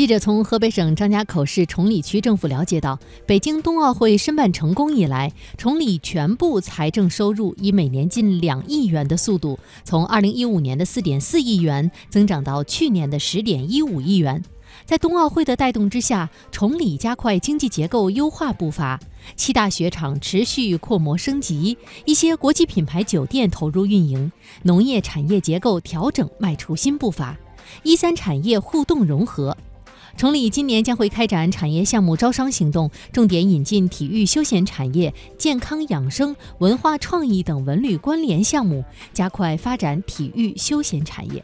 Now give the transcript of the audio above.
记者从河北省张家口市崇礼区政府了解到，北京冬奥会申办成功以来，崇礼全部财政收入以每年近两亿元的速度，从2015年的4.4亿元增长到去年的10.15亿元。在冬奥会的带动之下，崇礼加快经济结构优化步伐，七大雪场持续扩模升级，一些国际品牌酒店投入运营，农业产业结构调整迈出新步伐，一三产业互动融合。崇礼今年将会开展产业项目招商行动，重点引进体育休闲产业、健康养生、文化创意等文旅关联项目，加快发展体育休闲产业。